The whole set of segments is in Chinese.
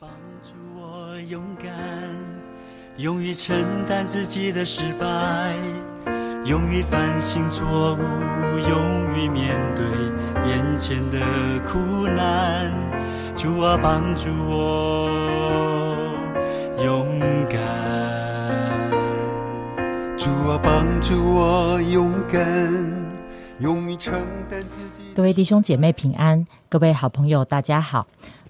帮助我勇敢，勇于承担自己的失败，勇于反省错误，勇于面对眼前的苦难。主啊，帮助我勇敢。主啊，帮助我勇敢，勇于承担自己。各位弟兄姐妹平安，各位好朋友大家好。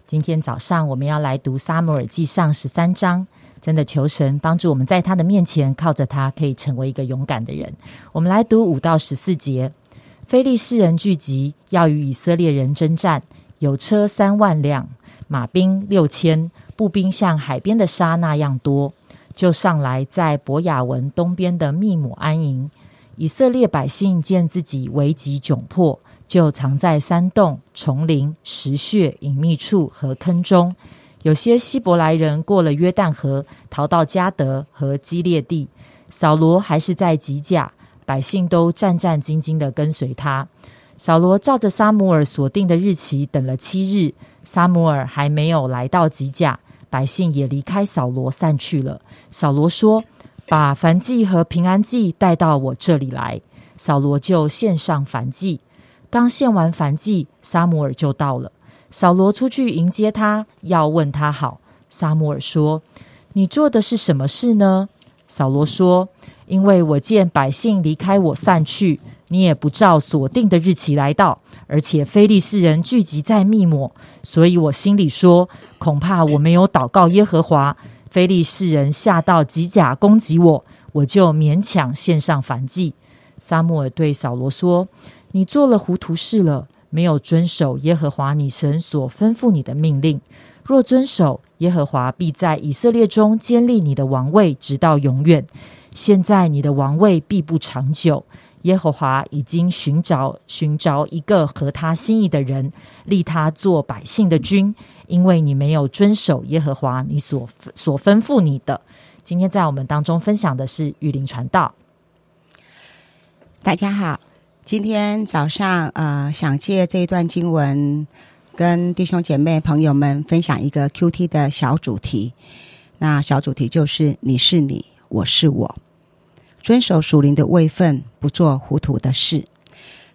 今天早上我们要来读《撒母耳记上》十三章，真的求神帮助我们在他的面前，靠着他可以成为一个勇敢的人。我们来读五到十四节：非利士人聚集，要与以色列人征战，有车三万辆，马兵六千，步兵像海边的沙那样多，就上来在伯雅文东边的密姆安营。以色列百姓见自己危急窘迫。就藏在山洞、丛林、石穴、隐秘处和坑中。有些希伯来人过了约旦河，逃到加德和基列地。扫罗还是在吉甲，百姓都战战兢兢的跟随他。扫罗照着沙姆尔所定的日期等了七日，沙姆尔还没有来到吉甲，百姓也离开扫罗散去了。扫罗说：“把燔祭和平安祭带到我这里来。”扫罗就献上燔祭。刚献完燔祭，沙姆尔就到了。扫罗出去迎接他，要问他好。沙姆尔说：“你做的是什么事呢？”扫罗说：“因为我见百姓离开我散去，你也不照所定的日期来到，而且非利士人聚集在密抹，所以我心里说，恐怕我没有祷告耶和华，非利士人下到吉甲攻击我，我就勉强献上燔祭。”沙姆尔对扫罗说。你做了糊涂事了，没有遵守耶和华你神所吩咐你的命令。若遵守，耶和华必在以色列中建立你的王位，直到永远。现在你的王位必不长久。耶和华已经寻找寻找一个合他心意的人，立他做百姓的君，因为你没有遵守耶和华你所所吩咐你的。今天在我们当中分享的是玉林传道。大家好。今天早上，呃，想借这一段经文，跟弟兄姐妹朋友们分享一个 Q T 的小主题。那小主题就是“你是你，我是我”，遵守属灵的位分，不做糊涂的事。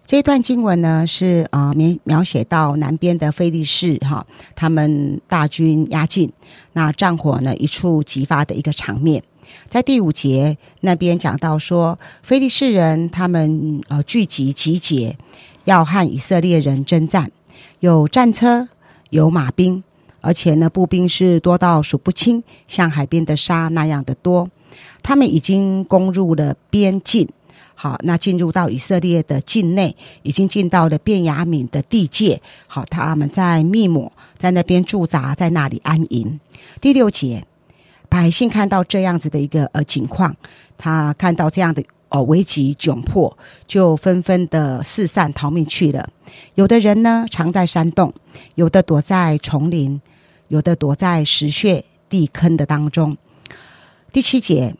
这一段经文呢，是啊描描写到南边的菲利士哈，他们大军压境，那战火呢一触即发的一个场面。在第五节那边讲到说，非利士人他们呃聚集集结，要和以色列人征战，有战车，有马兵，而且呢步兵是多到数不清，像海边的沙那样的多。他们已经攻入了边境，好，那进入到以色列的境内，已经进到了便雅敏的地界。好，他们在密抹在那边驻扎，在那里安营。第六节。百姓看到这样子的一个呃情况，他看到这样的哦危急窘迫，就纷纷的四散逃命去了。有的人呢藏在山洞，有的躲在丛林，有的躲在石穴地坑的当中。第七节，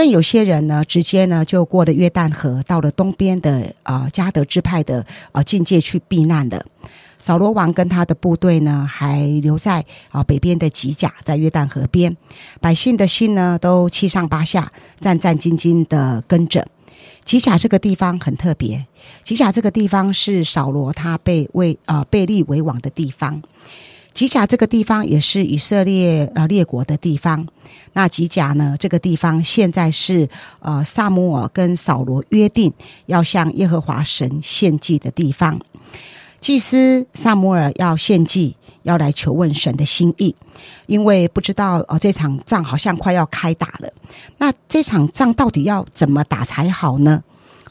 更有些人呢直接呢就过了约旦河，到了东边的啊加德支派的啊境界去避难的。扫罗王跟他的部队呢，还留在啊北边的吉甲，在约旦河边。百姓的心呢，都七上八下，战战兢兢的跟着。吉甲这个地方很特别，吉甲这个地方是扫罗他被为啊被立为王的地方。吉甲这个地方也是以色列呃列国的地方。那吉甲呢，这个地方现在是呃萨姆尔跟扫罗约定要向耶和华神献祭的地方。祭司萨摩尔要献祭，要来求问神的心意，因为不知道哦，这场仗好像快要开打了。那这场仗到底要怎么打才好呢？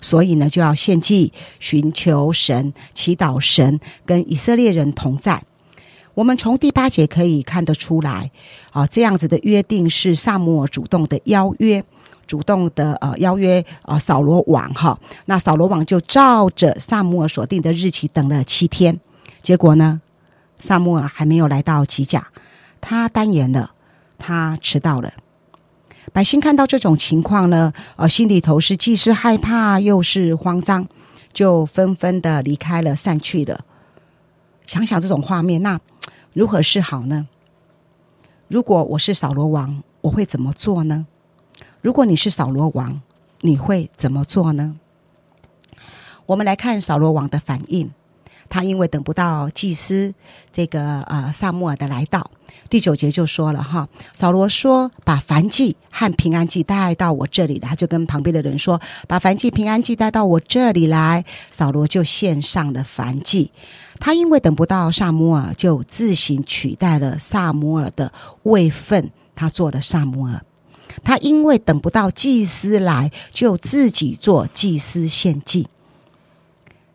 所以呢，就要献祭，寻求神，祈祷神跟以色列人同在。我们从第八节可以看得出来，啊，这样子的约定是萨摩尔主动的邀约。主动的呃邀约啊扫罗王哈，那扫罗王就照着萨姆尔所定的日期等了七天，结果呢，萨姆尔还没有来到吉甲，他单言了，他迟到了。百姓看到这种情况呢，呃，心里头是既是害怕又是慌张，就纷纷的离开了，散去了。想想这种画面，那如何是好呢？如果我是扫罗王，我会怎么做呢？如果你是扫罗王，你会怎么做呢？我们来看扫罗王的反应。他因为等不到祭司这个呃萨穆尔的来到，第九节就说了哈，扫罗说把燔祭和平安祭带到我这里来，他就跟旁边的人说，把燔祭平安祭带到我这里来。扫罗就献上了燔祭。他因为等不到萨摩尔，就自行取代了萨摩尔的位分，他做了萨摩尔。他因为等不到祭司来，就自己做祭司献祭。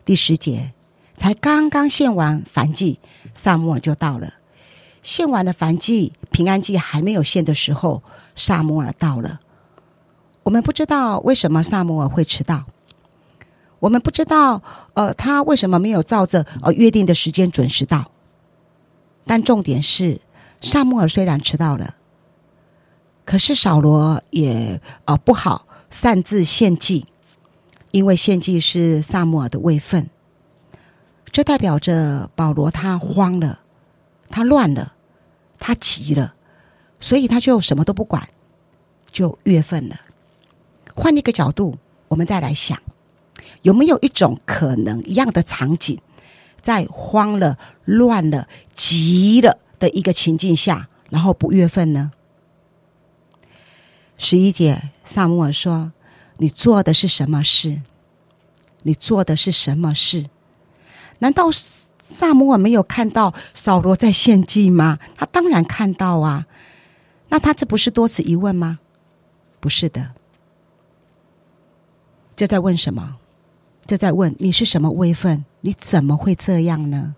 第十节，才刚刚献完燔祭，萨摩尔就到了。献完的燔祭，平安祭还没有献的时候，萨摩尔到了。我们不知道为什么萨摩尔会迟到，我们不知道呃他为什么没有照着呃约定的时间准时到。但重点是，萨摩尔虽然迟到了。可是扫罗也呃不好擅自献祭，因为献祭是萨摩尔的位分，这代表着保罗他慌了，他乱了，他急了，所以他就什么都不管，就越份了。换一个角度，我们再来想，有没有一种可能一样的场景，在慌了、乱了、急了的一个情境下，然后不越份呢？十一姐，萨姆尔说：“你做的是什么事？你做的是什么事？难道萨姆尔没有看到扫罗在献祭吗？他当然看到啊。那他这不是多此一问吗？不是的，这在问什么？这在问你是什么位分？你怎么会这样呢？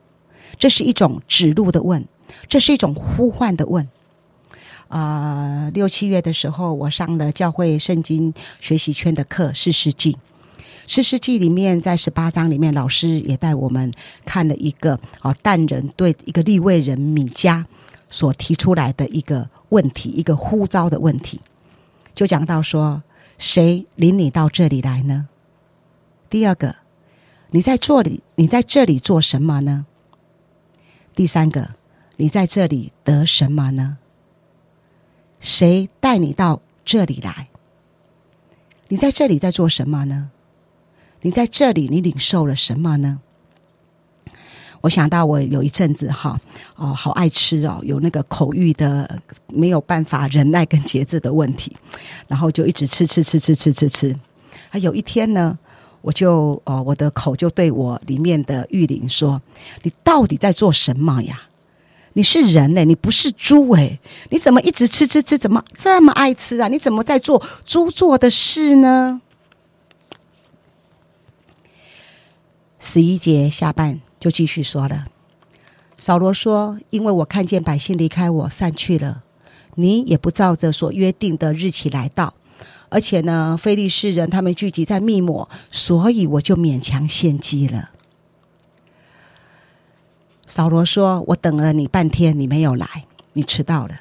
这是一种指路的问，这是一种呼唤的问。”啊，六七月的时候，我上了教会圣经学习圈的课《四世纪》。《四世纪》里面，在十八章里面，老师也带我们看了一个啊，但人对一个立位人米迦所提出来的一个问题，一个呼召的问题，就讲到说：谁领你到这里来呢？第二个，你在这里，你在这里做什么呢？第三个，你在这里得什么呢？谁带你到这里来？你在这里在做什么呢？你在这里，你领受了什么呢？我想到我有一阵子哈哦，好爱吃哦，有那个口欲的没有办法忍耐跟节制的问题，然后就一直吃吃吃吃吃吃吃。啊，有一天呢，我就哦，我的口就对我里面的玉林说：“你到底在做什么呀？”你是人呢，你不是猪哎！你怎么一直吃吃吃？怎么这么爱吃啊？你怎么在做猪做的事呢？十一节下半就继续说了。扫罗说：“因为我看见百姓离开我散去了，你也不照着所约定的日期来到，而且呢，非利士人他们聚集在密抹，所以我就勉强献祭了。”扫罗说：“我等了你半天，你没有来，你迟到了。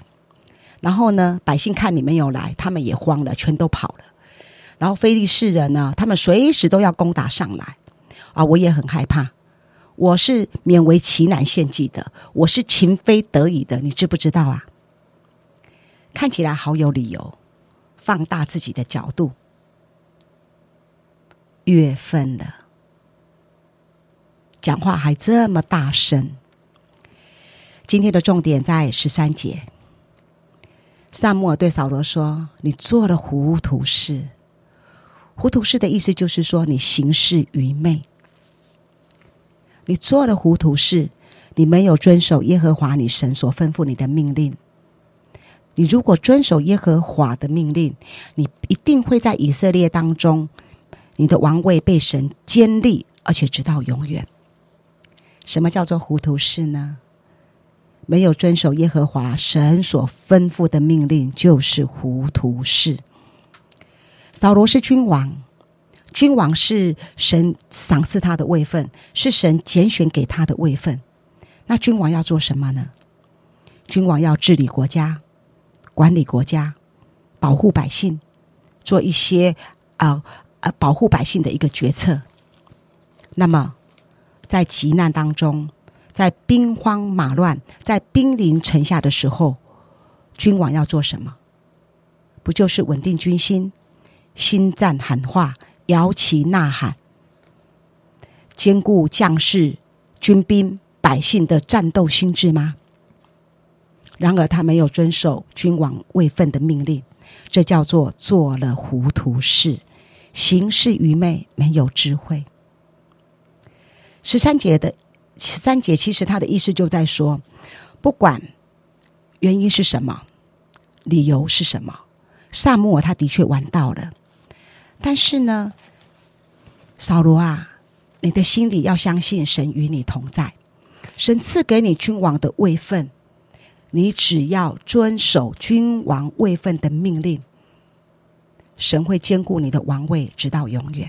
然后呢，百姓看你没有来，他们也慌了，全都跑了。然后非利士人呢，他们随时都要攻打上来。啊，我也很害怕。我是勉为其难献祭的，我是情非得已的，你知不知道啊？看起来好有理由，放大自己的角度，月份了。”讲话还这么大声。今天的重点在十三节。萨穆尔对扫罗说：“你做了糊涂事。糊涂事的意思就是说你行事愚昧。你做了糊涂事，你没有遵守耶和华你神所吩咐你的命令。你如果遵守耶和华的命令，你一定会在以色列当中，你的王位被神坚立，而且直到永远。”什么叫做糊涂事呢？没有遵守耶和华神所吩咐的命令，就是糊涂事。扫罗是君王，君王是神赏赐他的位分，是神拣选给他的位分。那君王要做什么呢？君王要治理国家，管理国家，保护百姓，做一些啊啊保护百姓的一个决策。那么。在急难当中，在兵荒马乱、在兵临城下的时候，君王要做什么？不就是稳定军心，心战喊话，摇旗呐喊，兼顾将士、军兵、百姓的战斗心智吗？然而他没有遵守君王位分的命令，这叫做做了糊涂事，行事愚昧，没有智慧。十三节的十三节，其实他的意思就在说，不管原因是什么，理由是什么，萨摩尔他的确玩到了，但是呢，扫罗啊，你的心里要相信神与你同在，神赐给你君王的位分。你只要遵守君王位分的命令，神会兼顾你的王位，直到永远。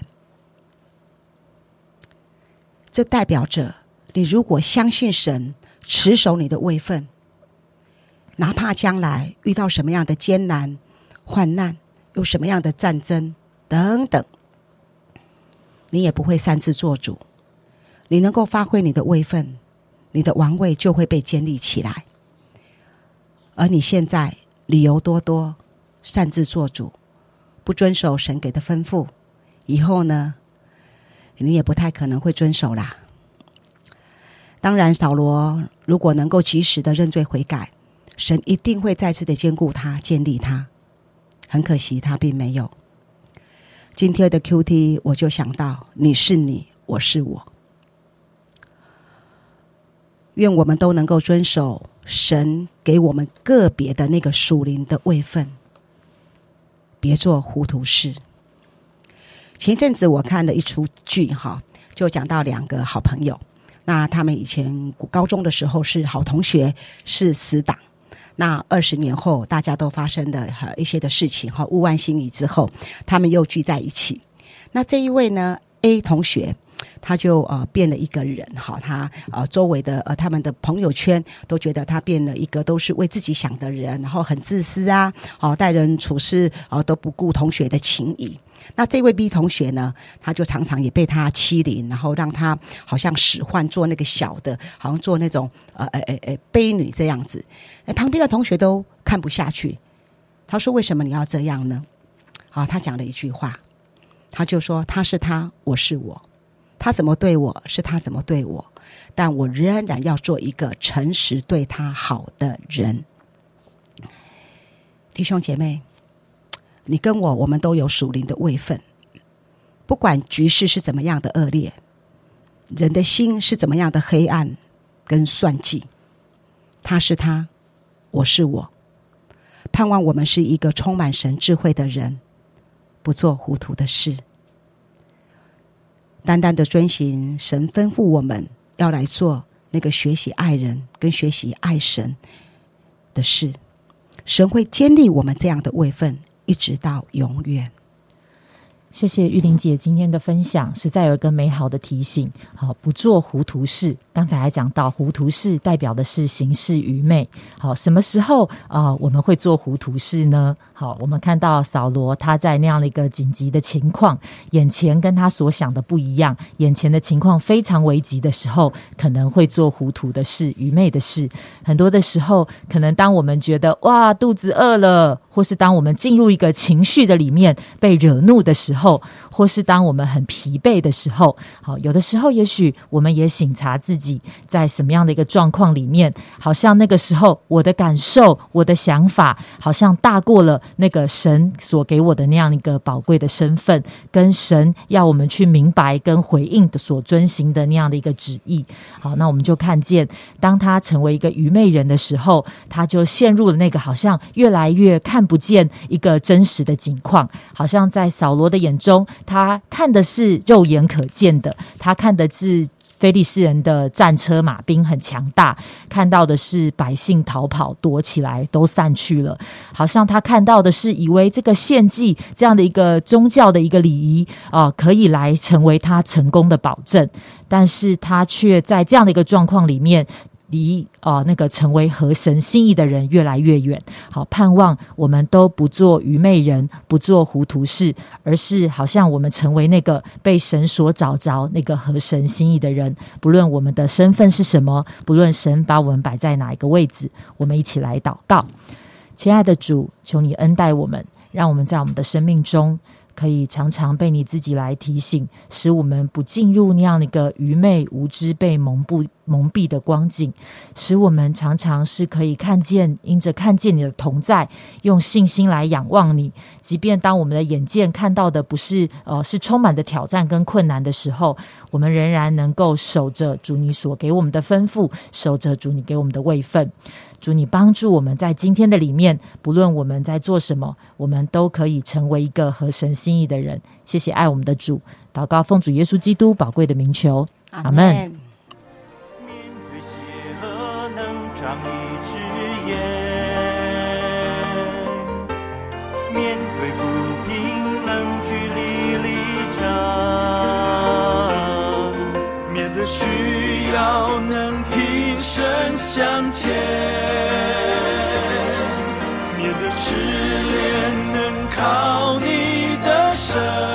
这代表着你如果相信神，持守你的位分，哪怕将来遇到什么样的艰难、患难，有什么样的战争等等，你也不会擅自做主。你能够发挥你的位分，你的王位就会被建立起来。而你现在理由多多，擅自做主，不遵守神给的吩咐，以后呢，你也不太可能会遵守啦。当然，扫罗如果能够及时的认罪悔改，神一定会再次的兼顾他，建立他。很可惜，他并没有。今天的 Q T，我就想到，你是你，我是我。愿我们都能够遵守神给我们个别的那个属灵的位分，别做糊涂事。前阵子我看了一出剧，哈，就讲到两个好朋友，那他们以前高中的时候是好同学，是死党。那二十年后，大家都发生的哈一些的事情，哈，物换星移之后，他们又聚在一起。那这一位呢，A 同学。他就呃变了一个人哈，他呃周围的呃他们的朋友圈都觉得他变了一个都是为自己想的人，然后很自私啊，哦待人处事哦都不顾同学的情谊。那这位 B 同学呢，他就常常也被他欺凌，然后让他好像使唤做那个小的，好像做那种呃呃呃呃悲女这样子。旁边的同学都看不下去，他说：“为什么你要这样呢？”好，他讲了一句话，他就说：“他是他，我是我。”他怎么对我是他怎么对我，但我仍然要做一个诚实对他好的人。弟兄姐妹，你跟我，我们都有属灵的位分。不管局势是怎么样的恶劣，人的心是怎么样的黑暗跟算计，他是他，我是我。盼望我们是一个充满神智慧的人，不做糊涂的事。单单的遵循神吩咐我们要来做那个学习爱人跟学习爱神的事，神会建立我们这样的位分，一直到永远。谢谢玉玲姐今天的分享，实在有一个美好的提醒。好，不做糊涂事。刚才还讲到，糊涂事代表的是行事愚昧。好，什么时候啊我们会做糊涂事呢？好，我们看到扫罗他在那样的一个紧急的情况，眼前跟他所想的不一样，眼前的情况非常危急的时候，可能会做糊涂的事、愚昧的事。很多的时候，可能当我们觉得哇肚子饿了，或是当我们进入一个情绪的里面被惹怒的时候，或是当我们很疲惫的时候，好，有的时候也许我们也醒察自己在什么样的一个状况里面，好像那个时候我的感受、我的想法，好像大过了。那个神所给我的那样一个宝贵的身份，跟神要我们去明白跟回应的所遵行的那样的一个旨意，好，那我们就看见，当他成为一个愚昧人的时候，他就陷入了那个好像越来越看不见一个真实的景况，好像在扫罗的眼中，他看的是肉眼可见的，他看的是。菲利斯人的战车马兵很强大，看到的是百姓逃跑躲起来都散去了，好像他看到的是以为这个献祭这样的一个宗教的一个礼仪啊，可以来成为他成功的保证，但是他却在这样的一个状况里面。离啊那个成为合神心意的人越来越远。好，盼望我们都不做愚昧人，不做糊涂事，而是好像我们成为那个被神所找着那个合神心意的人。不论我们的身份是什么，不论神把我们摆在哪一个位置，我们一起来祷告。亲爱的主，求你恩待我们，让我们在我们的生命中。可以常常被你自己来提醒，使我们不进入那样的一个愚昧无知、被蒙蔽蒙蔽的光景，使我们常常是可以看见，因着看见你的同在，用信心来仰望你。即便当我们的眼见看到的不是呃是充满的挑战跟困难的时候，我们仍然能够守着主你所给我们的吩咐，守着主你给我们的位分。主，你帮助我们在今天的里面，不论我们在做什么，我们都可以成为一个合神心意的人。谢谢爱我们的主，祷告奉主耶稣基督宝贵的名求，阿门。面对邪恶，能向前；面对失恋，能靠你的神。